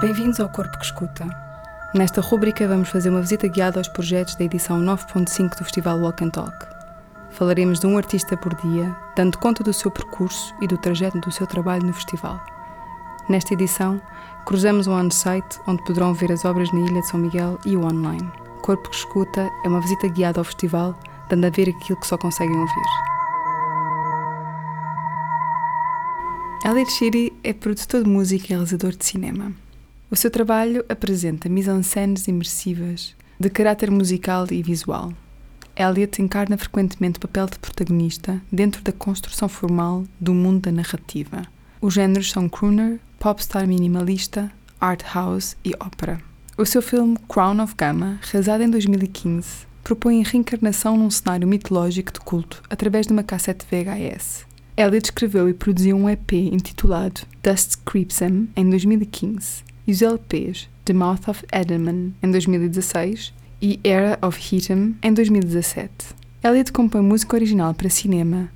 Bem-vindos ao Corpo que Escuta. Nesta rúbrica vamos fazer uma visita guiada aos projetos da edição 9.5 do Festival Walk and Talk. Falaremos de um artista por dia, dando conta do seu percurso e do trajeto do seu trabalho no festival. Nesta edição, cruzamos o on-site, onde poderão ver as obras na Ilha de São Miguel e o online. Corpo que Escuta é uma visita guiada ao festival, dando a ver aquilo que só conseguem ouvir. Elliot Shiri é produtor de música e realizador de cinema. O seu trabalho apresenta mise-en-scènes imersivas, de caráter musical e visual. Elliot encarna frequentemente o papel de protagonista dentro da construção formal do mundo da narrativa. Os géneros são crooner, popstar minimalista, art house e ópera. O seu filme Crown of Gamma, realizado em 2015, propõe a reencarnação num cenário mitológico de culto através de uma cassete VHS. Elliot escreveu e produziu um EP intitulado Dust Creeps em 2015 e os LPs The Mouth of Edelman em 2016 e Era of Heatham em 2017. Elliot compõe música original para cinema,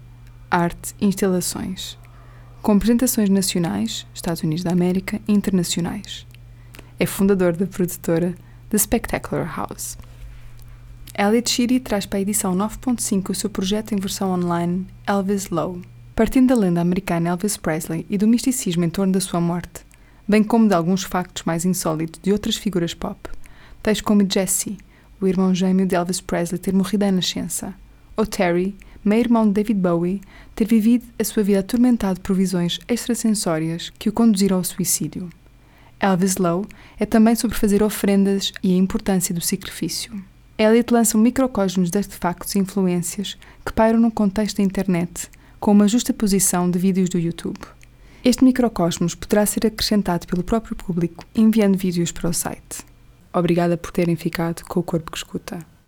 arte e instalações, com apresentações nacionais, Estados Unidos da América e internacionais. É fundador da produtora The Spectacular House. Elliot Sheedy traz para a edição 9.5 o seu projeto em versão online Elvis Low. Partindo da lenda americana Elvis Presley e do misticismo em torno da sua morte, bem como de alguns factos mais insólitos de outras figuras pop, tais como Jesse, o irmão gêmeo de Elvis Presley ter morrido à nascença, ou Terry, meio-irmão de David Bowie, ter vivido a sua vida atormentado por visões extrasensórias que o conduziram ao suicídio. Elvis Low é também sobre fazer ofrendas e a importância do sacrifício. Elliot lança um microcosmos de artefactos e influências que pairam no contexto da internet, com uma justa posição de vídeos do YouTube. Este microcosmos poderá ser acrescentado pelo próprio público enviando vídeos para o site. Obrigada por terem ficado com o corpo que escuta.